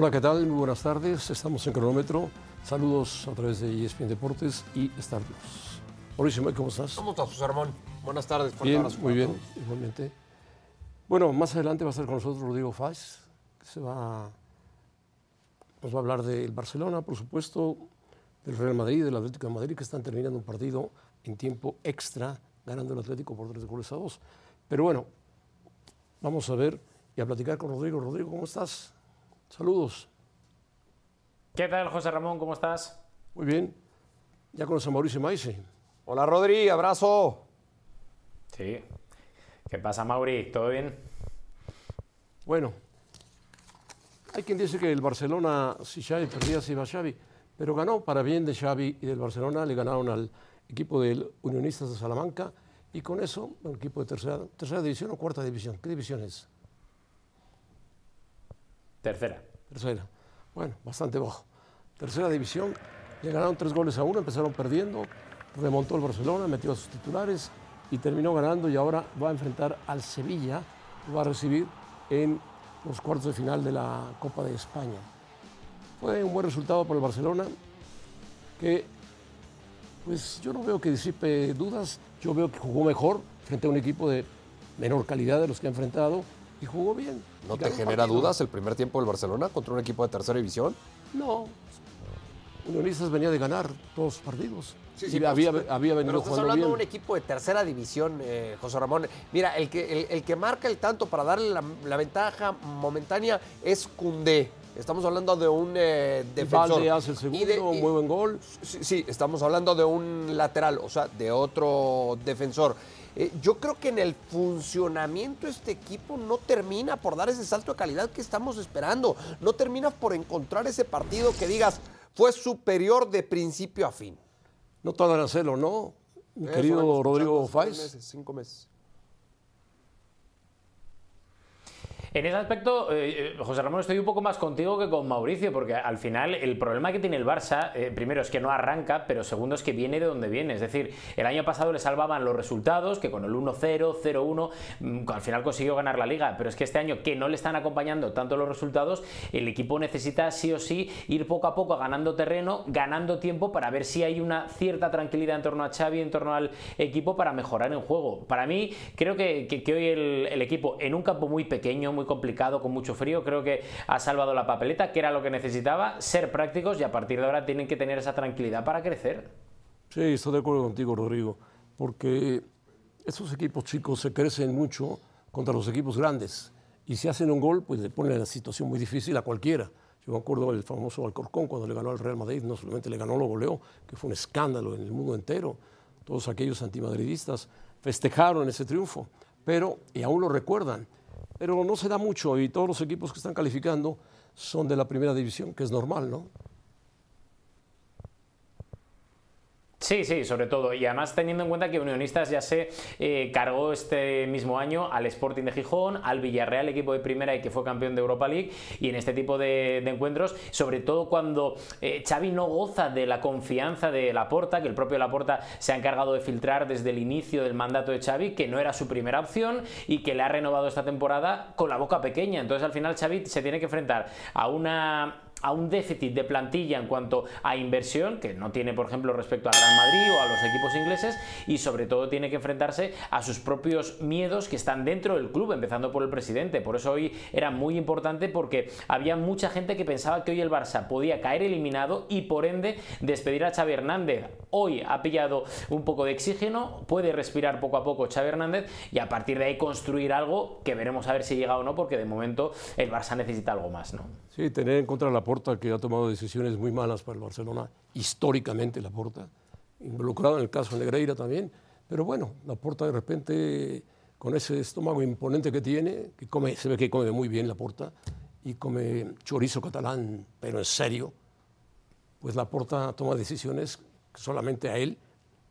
Hola, ¿qué tal? Muy buenas tardes. Estamos en cronómetro. Saludos a través de ESPN Deportes y Star Plus. Mauricio, ¿cómo estás? ¿Cómo estás, José Ramón? Buenas tardes. Bien, muy bien, todos. igualmente. Bueno, más adelante va a estar con nosotros Rodrigo Fáez, que se va, nos va a hablar del Barcelona, por supuesto, del Real Madrid, del Atlético de Madrid, que están terminando un partido en tiempo extra, ganando el Atlético por tres goles a dos. Pero bueno, vamos a ver y a platicar con Rodrigo. Rodrigo, ¿cómo estás? Saludos. ¿Qué tal, José Ramón? ¿Cómo estás? Muy bien. Ya conoces a Mauricio Maise. Hola, Rodri, abrazo. Sí. ¿Qué pasa, Mauri? ¿Todo bien? Bueno, hay quien dice que el Barcelona, si Xavi perdía, se iba Xavi, pero ganó para bien de Xavi y del Barcelona, le ganaron al equipo del Unionistas de Salamanca y con eso, un equipo de tercera, tercera división o cuarta división. ¿Qué división es? Tercera. Tercera. Bueno, bastante bajo. Tercera división, le ganaron tres goles a uno, empezaron perdiendo, remontó el Barcelona, metió a sus titulares y terminó ganando y ahora va a enfrentar al Sevilla, va a recibir en los cuartos de final de la Copa de España. Fue un buen resultado para el Barcelona, que pues yo no veo que disipe dudas, yo veo que jugó mejor frente a un equipo de menor calidad de los que ha enfrentado y jugó bien. ¿No Y te genera partido. dudas el primer tiempo del Barcelona contra un equipo de tercera división? No. Unionistas venía de ganar todos los partidos. Sí, y sí, pero había, estás- había Pero venido estás jugando hablando bien. de un equipo de tercera división, eh, José Ramón. Mira, el que, el, el que marca el tanto para darle la, la ventaja momentánea es Cundé. Estamos hablando de un eh, defensor. Valde hace el Y segundo, de- un y- muy buen gol. Sí, sí, estamos hablando de un lateral, o sea, de otro defensor. Eh, yo creo que en el funcionamiento este equipo no termina por dar ese salto de calidad que estamos esperando. No termina por encontrar ese partido que digas fue superior de principio a fin. No tardan en hacerlo, ¿no? Mi Eso querido Rodrigo Fáez. meses, cinco meses. En ese aspecto, eh, eh, José Ramón, estoy un poco más contigo que con Mauricio, porque al final el problema que tiene el Barça, eh, primero es que no arranca, pero segundo es que viene de donde viene. Es decir, el año pasado le salvaban los resultados, que con el 1-0, 0-1, mm, al final consiguió ganar la liga, pero es que este año que no le están acompañando tanto los resultados, el equipo necesita sí o sí ir poco a poco ganando terreno, ganando tiempo para ver si hay una cierta tranquilidad en torno a Xavi, en torno al equipo para mejorar en juego. Para mí, creo que, hoy el, el equipo en un campo muy pequeño, muy complicado, con mucho frío, creo que ha salvado la papeleta, que era lo que necesitaba, ser prácticos y a partir de ahora tienen que tener esa tranquilidad para crecer. Sí, estoy de acuerdo contigo, Rodrigo, porque estos equipos chicos se crecen mucho contra los equipos grandes y si hacen un gol, pues le ponen la situación muy difícil a cualquiera. Yo me acuerdo del famoso Alcorcón cuando le ganó al Real Madrid, no solamente le ganó, lo goleó, que fue un escándalo en el mundo entero. Todos aquellos antimadridistas festejaron ese triunfo, pero, y aún lo recuerdan, pero no se da mucho y todos los equipos que están calificando son de la primera división, que es normal, ¿no? Sí, sí, sobre todo. Y además teniendo en cuenta que Unionistas ya se eh, cargó este mismo año al Sporting de Gijón, al Villarreal, equipo de primera y que fue campeón de Europa League. Y en este tipo de, encuentros, sobre todo cuando eh, Xavi no goza de la confianza de Laporta, que el propio Laporta se ha encargado de filtrar desde el inicio del mandato de Xavi, que no era su primera opción y que le ha renovado esta temporada con la boca pequeña. Entonces al final Xavi se tiene que enfrentar a una a un déficit de plantilla en cuanto a inversión, que no tiene, por ejemplo, respecto al Real Madrid o a los equipos ingleses, y sobre todo tiene que enfrentarse a sus propios miedos que están dentro del club, empezando por el presidente. Por eso hoy era muy importante porque había mucha gente que pensaba que hoy el Barça podía caer eliminado y por ende despedir a Xavi Hernández. Hoy ha pillado un poco de oxígeno, puede respirar poco a poco Xavi Hernández y a partir de ahí construir algo que veremos a ver si llega o no, porque de momento el Barça necesita algo más, ¿no? Sí, tener en contra la Porta que ha tomado decisiones muy malas para el Barcelona, históricamente la Porta, involucrado en el caso Negreira también, pero bueno, la Porta de repente con ese estómago imponente que tiene, que come, se ve que come muy bien la Porta y come chorizo catalán, pero en serio, pues la Porta toma decisiones que solamente a él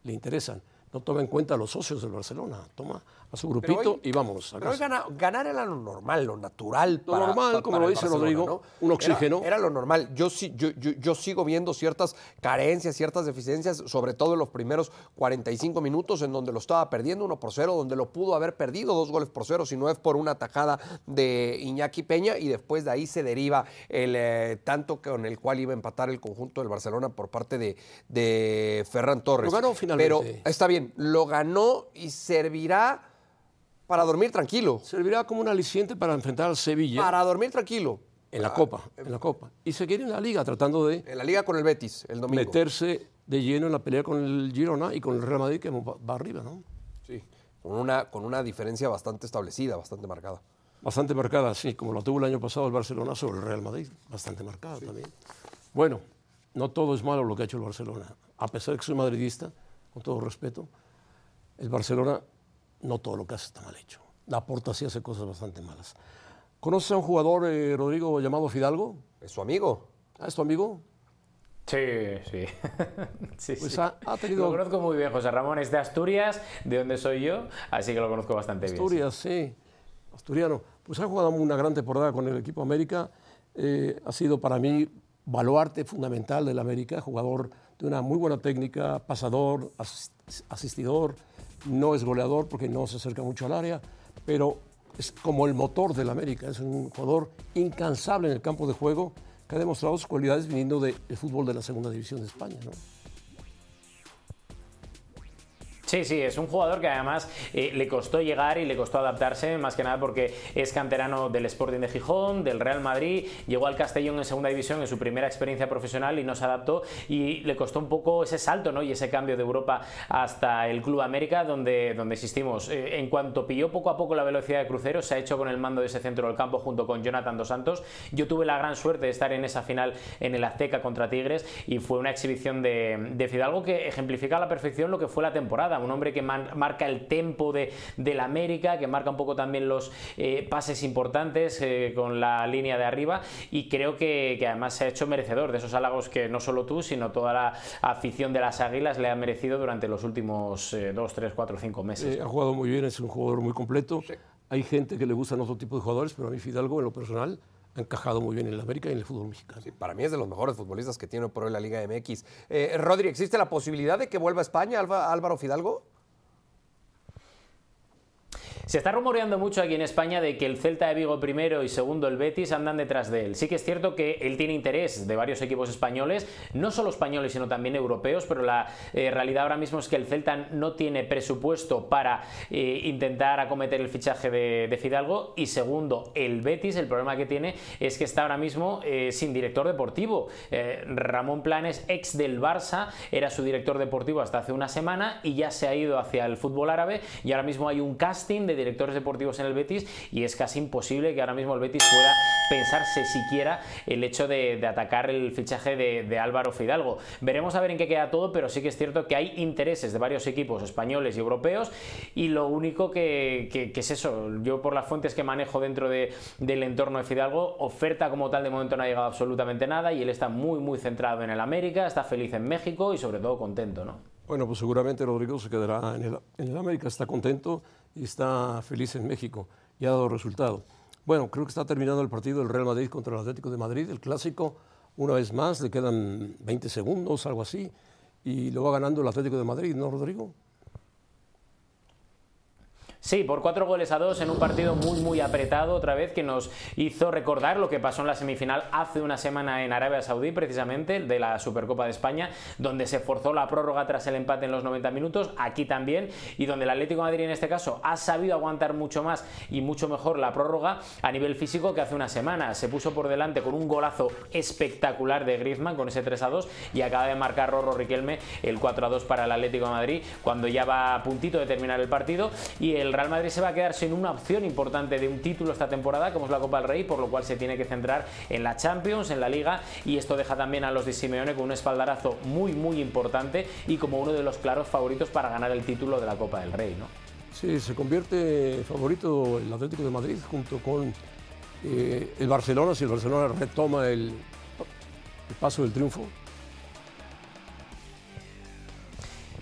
le interesan. No toma en cuenta a los socios del Barcelona, toma a su grupito y vámonos. pero hoy ganar era lo normal, lo natural. Lo normal, como lo dice Rodrigo, un oxígeno. Era, lo normal. Yo, yo, yo, yo, sigo viendo ciertas carencias, ciertas deficiencias, sobre todo en los primeros 45 minutos, en donde lo estaba perdiendo uno por cero, donde lo pudo haber perdido dos goles por cero, si no es por una tajada de Iñaki Peña, y después de ahí se deriva el eh, tanto con el cual iba a empatar el conjunto del Barcelona por parte de, de Ferran Torres. Lo ganó finalmente. Pero está bien, lo ganó y servirá para dormir tranquilo. Servirá como un aliciente para enfrentar al Sevilla. Para dormir tranquilo. En la Copa, en la Copa. Y seguir en la Liga tratando de... En la Liga con el Betis, el domingo. Meterse de lleno en la pelea con el Girona y con el Real Madrid que va arriba, ¿no? Sí, con una, con una diferencia bastante establecida, bastante marcada. Bastante marcada, sí, como lo tuvo el año pasado el Barcelona sobre el Real Madrid. Bastante marcada también. Bueno, no todo es malo lo que ha hecho el Barcelona. A pesar de que soy madridista, con todo respeto, el Barcelona no todo lo que hace está mal hecho. La Porta sí hace cosas bastante malas. ¿Conoces a un jugador, eh, Rodrigo, llamado Fidalgo? ¿Es su amigo? ¿Ah, ¿Es tu amigo? Sí, sí. sí, pues Ha, tenido... Lo conozco muy bien, José Ramón es de Asturias, de donde soy yo, así que lo conozco bastante bien. Asturias, sí. Asturiano. Pues ha jugado una gran temporada con el equipo América. Eh, ha sido para mí baluarte fundamental del América, jugador de una muy buena técnica, pasador, asistidor, no es goleador porque no se acerca mucho al área, pero es como el motor del América, es un jugador incansable en el campo de juego que ha demostrado sus cualidades viniendo del fútbol de la segunda división de España. Sí, sí, es un jugador que además eh, le costó llegar y le costó adaptarse, más que nada porque es canterano del Sporting de Gijón, del Real Madrid, llegó al Castellón en segunda división en su primera experiencia profesional y no se adaptó y le costó un poco ese salto ¿no? y ese cambio de Europa hasta el Club América, donde, donde existimos. Eh, en cuanto pilló poco a poco la velocidad de crucero, se ha hecho con el mando de ese centro del campo junto con Jonathan Dos Santos. Yo tuve la gran suerte de estar en esa final en el Azteca contra Tigres y fue una exhibición de, de Fidalgo que ejemplifica a la perfección lo que fue la temporada un hombre que marca el tempo de, la América, que marca un poco también los eh, pases importantes eh, con la línea de arriba y creo que, además se ha hecho merecedor de esos halagos que no solo tú, sino toda la afición de las Águilas le ha merecido durante los últimos 2, 3, 4, 5 meses. ha jugado muy bien, es un jugador muy completo. Hay gente que le gustan otro tipo de jugadores, pero a mí Fidalgo en lo personal encajado muy bien en el América y en el fútbol mexicano. para mí es de los mejores futbolistas que tiene por hoy la Liga MX. Eh, Rodri, ¿existe la posibilidad de que vuelva a España Álvaro Fidalgo? Se está rumoreando mucho aquí en España de que el Celta de Vigo primero y segundo el Betis andan detrás de él. Sí que es cierto que él tiene interés de varios equipos españoles, no solo españoles sino también europeos, pero la eh, realidad ahora mismo es que el Celta no tiene presupuesto para eh, intentar acometer el fichaje de, Fidalgo y segundo el Betis, el problema que tiene es que está ahora mismo eh, sin director deportivo. Ramón Planes, ex del Barça, era su director deportivo hasta hace una semana y ya se ha ido hacia el fútbol árabe y ahora mismo hay un casting de directores deportivos en el Betis y es casi imposible que ahora mismo el Betis pueda pensarse siquiera el hecho de, atacar el fichaje de, Álvaro Fidalgo. Veremos a ver en qué queda todo, pero sí que es cierto que hay intereses de varios equipos españoles y europeos y lo único que, es eso, yo por las fuentes que manejo dentro del entorno de Fidalgo, oferta como tal de momento no ha llegado absolutamente nada y él está muy muy centrado en el América, está feliz en México y sobre todo contento, ¿no? Bueno, pues seguramente Rodrigo se quedará en el, en el América, está contento y está feliz en México y ha dado resultado. Bueno, creo que está terminando el partido del Real Madrid contra el Atlético de Madrid, el clásico, una vez más, le quedan 20 segundos, algo así, y lo va ganando el Atlético de Madrid, ¿no, Rodrigo? Sí, por cuatro goles a dos en un partido muy, muy apretado, otra vez, que nos hizo recordar lo que pasó en la semifinal hace una semana en Arabia Saudí, precisamente, de la Supercopa de España, donde se forzó la prórroga tras el empate en los 90 minutos, aquí también, y donde el Atlético Madrid en este caso ha sabido aguantar mucho más y mucho mejor la prórroga a nivel físico que hace una semana. Se puso por delante con un golazo espectacular de Griezmann con ese 3 a 2 y acaba de marcar Rorro Riquelme el 4 a 2 para el Atlético Madrid cuando ya va a puntito de terminar el partido y el Real Madrid se va a quedar sin una opción importante de un título esta temporada, como es la Copa del Rey, por lo cual se tiene que centrar en la Champions, en la Liga, y esto deja también a los de Simeone con un espaldarazo muy, muy importante y como uno de los claros favoritos para ganar el título de la Copa del Rey, ¿no? Sí, se convierte favorito el Atlético de Madrid junto con eh, el Barcelona, si el Barcelona retoma el, el paso del triunfo.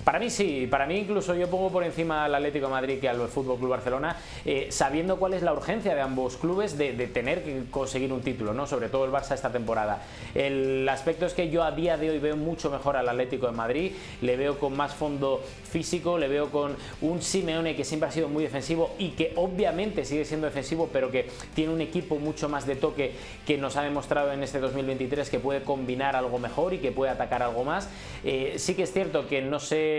Para mí sí, para mí incluso yo pongo por encima al Atlético de Madrid que al Fútbol Club Barcelona, eh, sabiendo cuál es la urgencia de ambos clubes de, tener que conseguir un título, ¿no? Sobre todo el Barça esta temporada. El aspecto es que yo a día de hoy veo mucho mejor al Atlético de Madrid, le veo con más fondo físico, le veo con un Simeone que siempre ha sido muy defensivo y que obviamente sigue siendo defensivo, pero que tiene un equipo mucho más de toque que nos ha demostrado en este 2023 que puede combinar algo mejor y que puede atacar algo más. Eh, sí que es cierto que no sé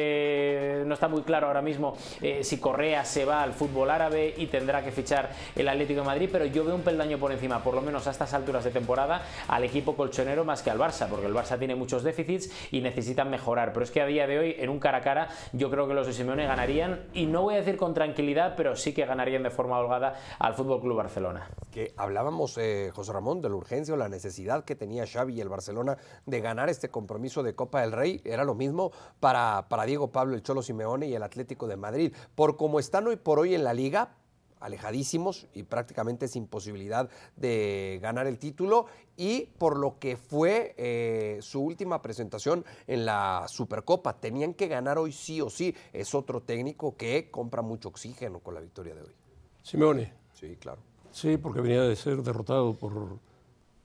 no está muy claro ahora mismo eh, si Correa se va al fútbol árabe y tendrá que fichar el Atlético de Madrid, pero yo veo un peldaño por encima, por lo menos a estas alturas de temporada, al equipo colchonero más que al Barça, porque el Barça tiene muchos déficits y necesitan mejorar. Pero es que a día de hoy, en un cara a cara, yo creo que los de Simeone ganarían, y no voy a decir con tranquilidad, pero sí que ganarían de forma holgada al Fútbol Club Barcelona. Que hablábamos, eh, José Ramón, de la urgencia o la necesidad que tenía Xavi y el Barcelona de ganar este compromiso de Copa del Rey. Era lo mismo para, para Diego Pablo, el Cholo Simeone y el Atlético de Madrid. Por como están hoy por hoy en la liga, alejadísimos y prácticamente sin posibilidad de ganar el título y por lo que fue eh, su última presentación en la Supercopa. Tenían que ganar hoy sí o sí. Es otro técnico que compra mucho oxígeno con la victoria de hoy. Simeone. Sí, claro. Sí, porque venía de ser derrotado por,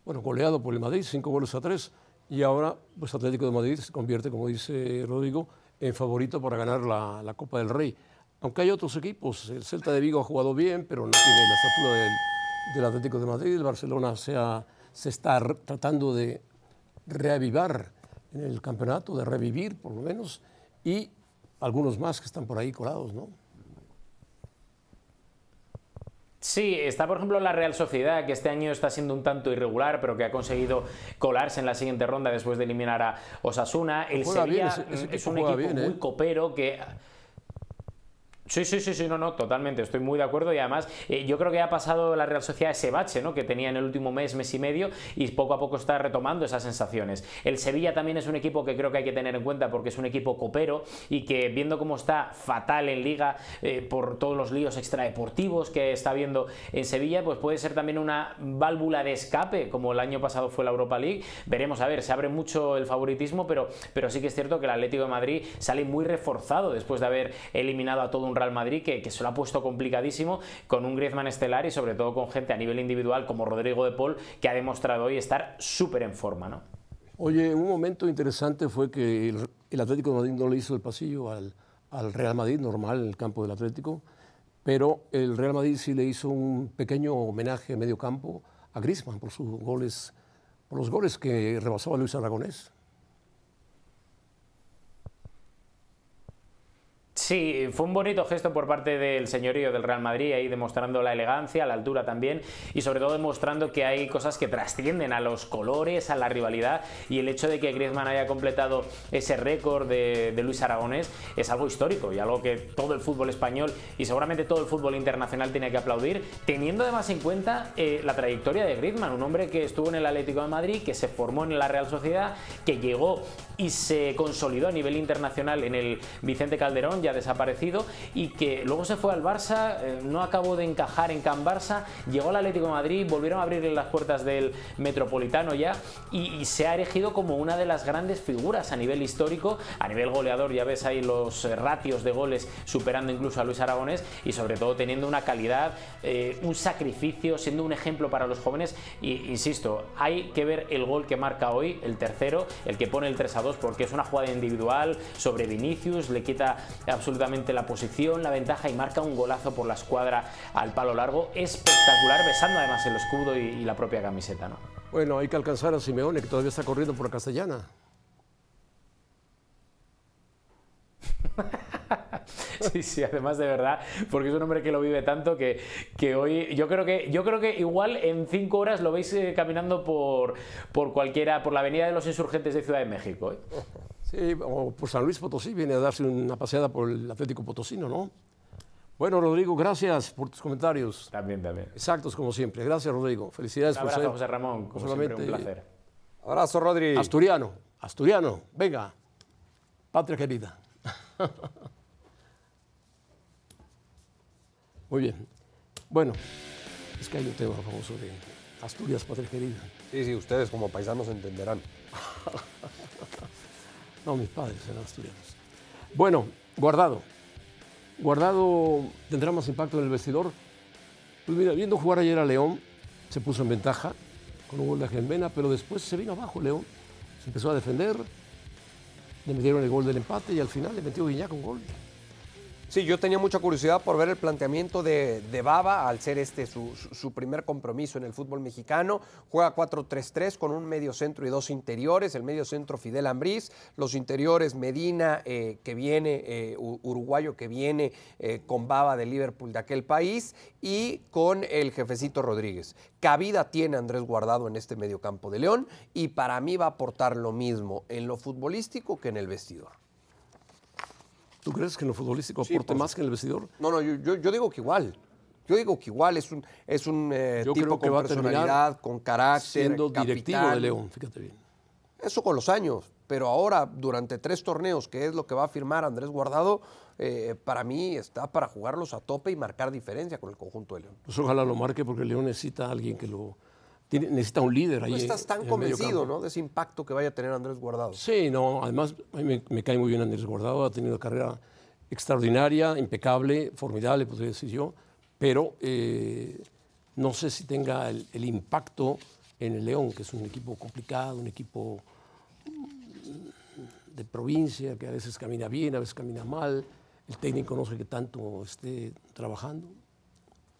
bueno, goleado por el Madrid, cinco goles a tres, y ahora pues Atlético de Madrid se convierte, como dice Rodrigo, en favorito para ganar la, Copa del Rey. Aunque hay otros equipos, el Celta de Vigo ha jugado bien, pero no tiene la estatura del, Atlético de Madrid. El Barcelona se, se está tratando de reavivar en el campeonato, de revivir por lo menos, y algunos más que están por ahí colados, ¿no? Sí, está por ejemplo la Real Sociedad, que este año está siendo un tanto irregular, pero que ha conseguido colarse en la siguiente ronda después de eliminar a Osasuna. El Sevilla es un equipo muy ¿eh? copero que Sí, sí, sí, sí, no, no, totalmente, estoy muy de acuerdo y además eh, yo creo que ha pasado la Real Sociedad ese bache ¿no? que tenía en el último mes, mes y medio y poco a poco está retomando esas sensaciones. El Sevilla también es un equipo que creo que hay que tener en cuenta porque es un equipo copero y que viendo cómo está fatal en liga eh, por todos los líos extradeportivos que está viendo en Sevilla, pues puede ser también una válvula de escape como el año pasado fue la Europa League. Veremos, a ver, se abre mucho el favoritismo, pero, pero sí que es cierto que el Atlético de Madrid sale muy reforzado después de haber eliminado a todo un Real Madrid que, se lo ha puesto complicadísimo con un Griezmann estelar y sobre todo con gente a nivel individual como Rodrigo de Paul que ha demostrado hoy estar súper en forma. ¿no? Oye, un momento interesante fue que el, Atlético de Madrid no le hizo el pasillo al, Real Madrid, normal en el campo del Atlético, pero el Real Madrid sí le hizo un pequeño homenaje a medio campo a Griezmann por sus goles, por los goles que rebasaba Luis Aragonés. Sí, fue un bonito gesto por parte del señorío del Real Madrid, ahí demostrando la elegancia, la altura también, y sobre todo demostrando que hay cosas que trascienden a los colores, a la rivalidad, y el hecho de que Griezmann haya completado ese récord de, Luis Aragonés es algo histórico y algo que todo el fútbol español y seguramente todo el fútbol internacional tiene que aplaudir, teniendo además en cuenta eh, la trayectoria de Griezmann, un hombre que estuvo en el Atlético de Madrid, que se formó en la Real Sociedad, que llegó y se consolidó a nivel internacional en el Vicente Calderón, ya desaparecido, y que luego se fue al Barça, eh, no acabó de encajar en Can Barça, llegó al Atlético Madrid, volvieron a abrirle las puertas del Metropolitano ya, y, se ha erigido como una de las grandes figuras a nivel histórico, a nivel goleador, ya ves ahí los eh, ratios de goles superando incluso a Luis Aragonés, y sobre todo teniendo una calidad, eh, un sacrificio, siendo un ejemplo para los jóvenes, y insisto, hay que ver el gol que marca hoy, el tercero, el que pone el 3 a 2, porque es una jugada individual sobre Vinicius, le quita absolutamente la posición, la ventaja y marca un golazo por la escuadra al palo largo. Espectacular, besando además el escudo y, y la propia camiseta. ¿no? Bueno, hay que alcanzar a Simeone, que todavía está corriendo por la castellana. Sí, sí, además de verdad, porque es un hombre que lo vive tanto que, que hoy yo creo que yo creo que igual en cinco horas lo veis eh, caminando por, por cualquiera, por la avenida de los insurgentes de Ciudad de México. ¿eh? Sí, o por San Luis Potosí, viene a darse una paseada por el Atlético Potosino, ¿no? Bueno, Rodrigo, gracias por tus comentarios. También, también. Exactos como siempre. Gracias, Rodrigo. Felicidades Un por abrazo, ser José Ramón, como solamente siempre, un placer. Abrazo, Rodri. asturiano. Asturiano, venga. Patria querida. Muy bien. Bueno, es que hay un tema famoso de Asturias, patria querida. Sí, sí, ustedes como paisanos entenderán. No, mis padres eran asturianos. Bueno, Guardado. Guardado tendrá más impacto en el vestidor. Pues mira, viendo jugar ayer a León, se puso en ventaja con un gol de Genvena, pero después se vino abajo León. Se empezó a defender, le metieron el gol del empate y al final le metió Guiñac un gol. Sí, yo tenía mucha curiosidad por ver el planteamiento de, de Baba al ser este su, su- primer compromiso en el fútbol mexicano. Juega 4-3-3 con un medio centro y dos interiores. El medio centro Fidel Ambriz, los interiores Medina, eh, que viene, eh, uruguayo que viene eh, con Baba de Liverpool de aquel país, y con el jefecito Rodríguez. Cabida tiene Andrés Guardado en este mediocampo de León y para mí va a aportar lo mismo en lo futbolístico que en el vestidor. ¿Tú crees que en lo futbolístico Sí, aporte por más que en el vestidor? No, no, yo, yo- yo digo que igual. Yo digo que igual es un, es un eh, Yo tipo creo que con va personalidad, con carácter, Siendo directivo de León, fíjate bien. Eso con los años. Pero ahora, durante tres torneos, que es lo que va a firmar Andrés Guardado, eh, para mí está para jugarlos a tope y marcar diferencia con el conjunto de León. Pues ojalá lo marque porque León necesita a alguien que lo... tiene- necesita un líder ahí. No estás tan convencido. ¿no? De ese impacto que vaya a tener Andrés Guardado. Sí, no, además me, me cae muy bien Andrés Guardado, ha tenido una carrera extraordinaria, impecable, formidable, podría decir yo, pero eh, no sé si tenga el, el impacto en el León, que es un equipo complicado, un equipo mm, de provincia, que a veces camina bien, a veces camina mal, el técnico no sé qué tanto esté trabajando,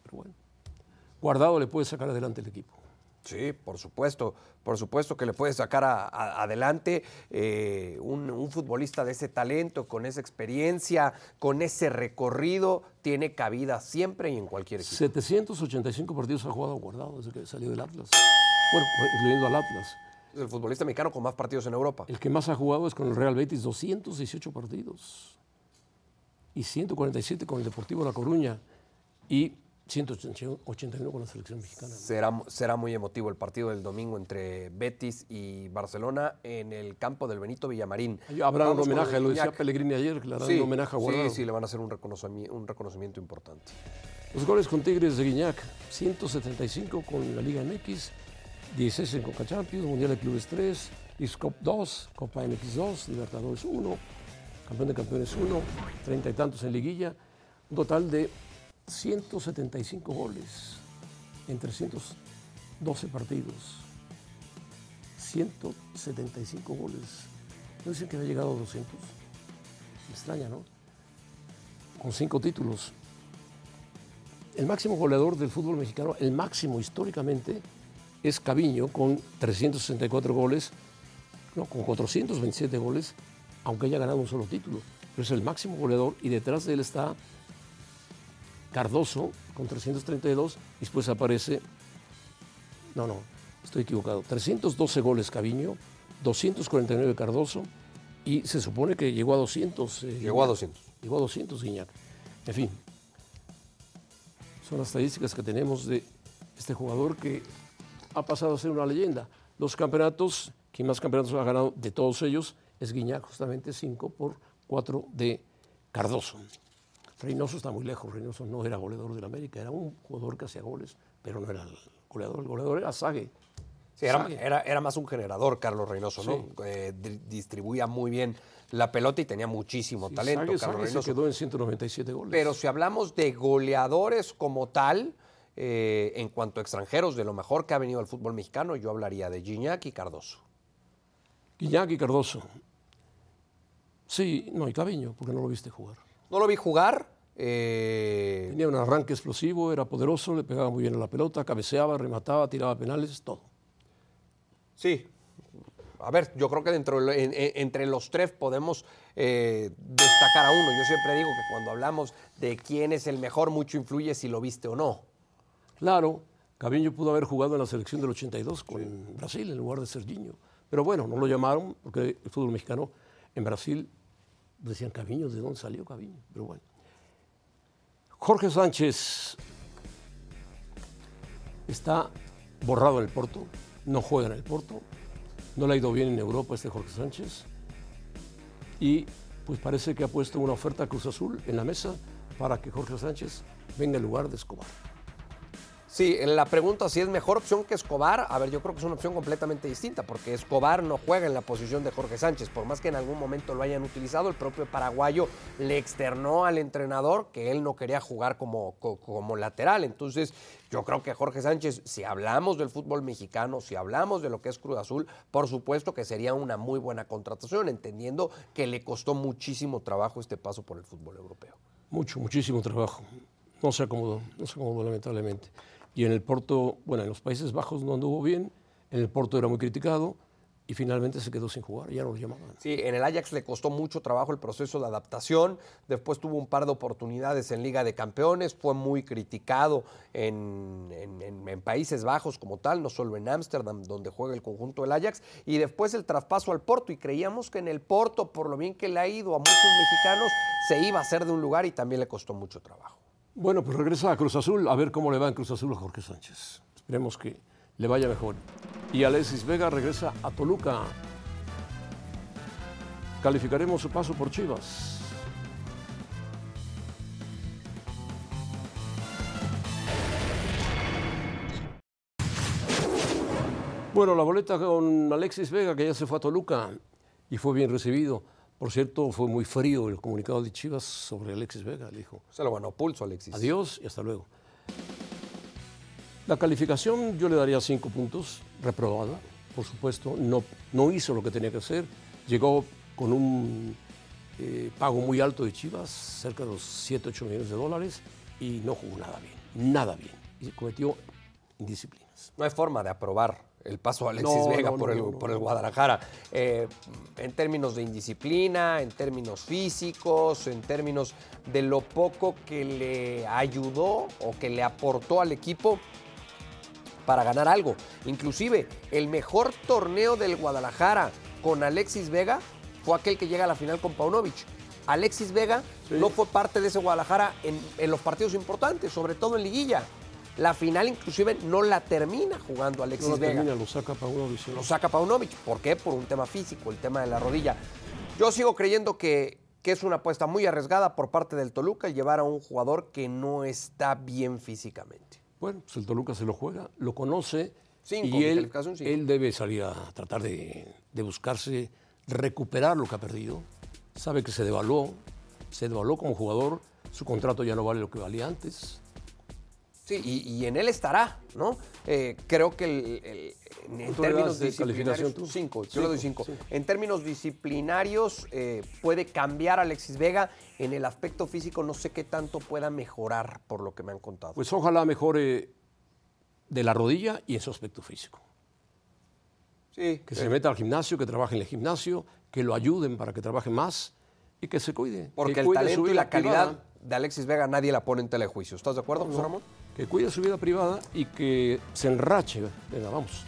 pero bueno, Guardado le puede sacar adelante el equipo. Sí, por supuesto, por supuesto que le puede sacar a- a- adelante eh, un, un futbolista de ese talento, con esa experiencia, con ese recorrido, tiene cabida siempre y en cualquier equipo. 785 partidos ha jugado guardado desde que salió del Atlas. Bueno, incluyendo al Atlas. Es el futbolista mexicano con más partidos en Europa. El que más ha jugado es con el Real Betis, 218 partidos. Y 147 con el Deportivo La Coruña. Y 181 con la selección mexicana. Será, será muy emotivo el partido del domingo entre Betis y Barcelona en el campo del Benito Villamarín. Habrá un Vamos homenaje, lo decía. Pellegrini ayer, que le harán Sí, un homenaje a Guardado. sí, sí, le van a hacer un reconocimiento, un reconocimiento importante. Los goles con Tigres de Guiñac, 175 con la Liga MX, 16 en Coca Champions, Mundial de Clubes 3, Leagues Cup 2, Copa MX 2, Libertadores 1, Campeón de Campeones 1, 30 y tantos en Liguilla, un total de 175 goles en 312 partidos. 175 goles. ¿No dicen que había llegado a 200? Me extraña, ¿no? Con cinco títulos. El máximo goleador del fútbol mexicano, el máximo históricamente, es Caviño con 364 goles, no, con 427 goles, aunque haya ganado un solo título. Pero es el máximo goleador y detrás de él está Cardoso con 332 y después aparece, no, no, estoy equivocado, 312 goles Caviño, 249 Cardoso y se supone que llegó a 200. eh, Llegó a 200. Llegó a 200 Guiñac. En fin, son las estadísticas que tenemos de este jugador que ha pasado a ser una leyenda. Los campeonatos, quien más campeonatos ha ganado de todos ellos es Guiñac, justamente 5 por 4 de Cardoso. Reynoso está muy lejos, Reynoso no era goleador del América, era un jugador que hacía goles, pero no era el goleador, el goleador era Sague. Sí, era, Sague. era- era más un generador, Carlos Reynoso, ¿no? Eh, di- distribuía muy bien la pelota y tenía muchísimo Sí, talento, Sague- Carlos Sague se Reynoso. quedó en 197 goles. Pero si hablamos de goleadores como tal, eh, en cuanto a extranjeros, de lo mejor que ha venido al fútbol mexicano, yo hablaría de Gignac y Cardoso. Guiñac y Cardoso. Sí, no, y Caviño, porque no lo viste jugar. No lo vi jugar. eh, Tenía un arranque explosivo, era poderoso, le pegaba muy bien a la pelota, cabeceaba, remataba, tiraba penales, todo. Sí. A ver, yo creo que dentro, en- en- entre los tres podemos eh, destacar a uno. Yo siempre digo que cuando hablamos de quién es el mejor, mucho influye si lo viste o no. Claro, Caviño pudo haber jugado en la selección del 82 con Brasil en lugar de Serginho. Pero bueno, no lo llamaron porque el fútbol mexicano en Brasil decían Caviño, ¿de dónde salió Caviño? Pero bueno. Jorge Sánchez está borrado en el Porto, no juega en el Porto, no le ha ido bien en Europa este Jorge Sánchez y pues parece que ha puesto una oferta a Cruz Azul en la mesa para que Jorge Sánchez venga en lugar de Escobar. Sí, la pregunta si es mejor opción que Escobar, a ver, yo creo que es una opción completamente distinta, porque Escobar no juega en la posición de Jorge Sánchez, por más que en algún momento lo hayan utilizado, el propio paraguayo le externó al entrenador que él no quería jugar como, co- como lateral. Entonces, yo creo que Jorge Sánchez, si hablamos del fútbol mexicano, si hablamos de lo que es Cruz Azul, por supuesto que sería una muy buena contratación, entendiendo que le costó muchísimo trabajo este paso por el fútbol europeo. Mucho, muchísimo trabajo. No se acomodó, no se acomodó lamentablemente. Y en el Porto, bueno, en los Países Bajos no anduvo bien, en el Porto era muy criticado y finalmente se quedó sin jugar, ya no lo llamaban. Sí, en el Ajax le costó mucho trabajo el proceso de adaptación. Después tuvo un par de oportunidades en Liga de Campeones. Fue muy criticado en, en- en- Países Bajos como tal, no solo en Ámsterdam, donde juega el conjunto del Ajax. Y después el traspaso al Porto. Y creíamos que en el Porto, por lo bien que le ha ido a muchos mexicanos, se iba a hacer de un lugar y también le costó mucho trabajo. Bueno, pues regresa a Cruz Azul, a ver cómo le va en Cruz Azul a Jorge Sánchez. Esperemos que le vaya mejor. Y Alexis Vega regresa a Toluca. Calificaremos su paso por Chivas. Bueno, la boleta con Alexis Vega, que ya se fue a Toluca y fue bien recibido. Por cierto, fue muy frío el comunicado de Chivas sobre Alexis Vega. Le dijo, Se lo ganó pulso, Alexis. Adiós y hasta luego. La calificación yo le daría cinco puntos, reprobada, por supuesto. No, no hizo lo que tenía que hacer. Llegó con un eh, pago muy alto de Chivas, cerca de los 7, 8 millones de dólares, y no jugó nada bien, nada bien. Y cometió indisciplinas. No hay forma de aprobar el paso de Alexis No, Vega no, por, no, el, por el. Guadalajara. Eh, en términos de indisciplina, en términos físicos, en términos de lo poco que le ayudó o que le aportó al equipo para ganar algo. Inclusive, el mejor torneo del Guadalajara con Alexis Vega fue aquel que llega a la final con Paunovic. Alexis Vega no fue parte de ese Guadalajara en, en los partidos importantes, sobre todo en liguilla. La final inclusive no la termina jugando Alexis No la Vega. termina, lo saca para uno Lo saca Paunovic. ¿Por qué? Por un tema físico, el tema de la rodilla. Yo sigo creyendo que, que es una apuesta muy arriesgada por parte del Toluca el llevar a un jugador que no está bien físicamente. Bueno, pues el Toluca se lo juega, lo conoce Cinco, y él debe salir a tratar de, de buscarse recuperar lo que ha perdido. Sabe que se devaluó, se devaluó como jugador, su contrato ya no vale lo que valía antes. Sí, y, y en él estará, ¿no? Eh, creo que el- el- en, en ¿Cuánto le términos de disciplinarios, calificación tú? cinco, yo le doy Cinco. En términos disciplinarios, eh, puede cambiar Alexis Vega. En el aspecto físico, no sé qué tanto pueda mejorar, por lo que me han contado. Pues ojalá mejore de la rodilla y en su aspecto físico. sí, Que se meta al gimnasio, que trabaje en el gimnasio, que lo ayuden para que trabaje más y que se cuide. porque que el cuide talento y la calidad privada. de Alexis Vega nadie la pone en telejuicio. ¿Estás de acuerdo, José Ramón? Que cuide su vida privada y que se enrache. Venga, vamos.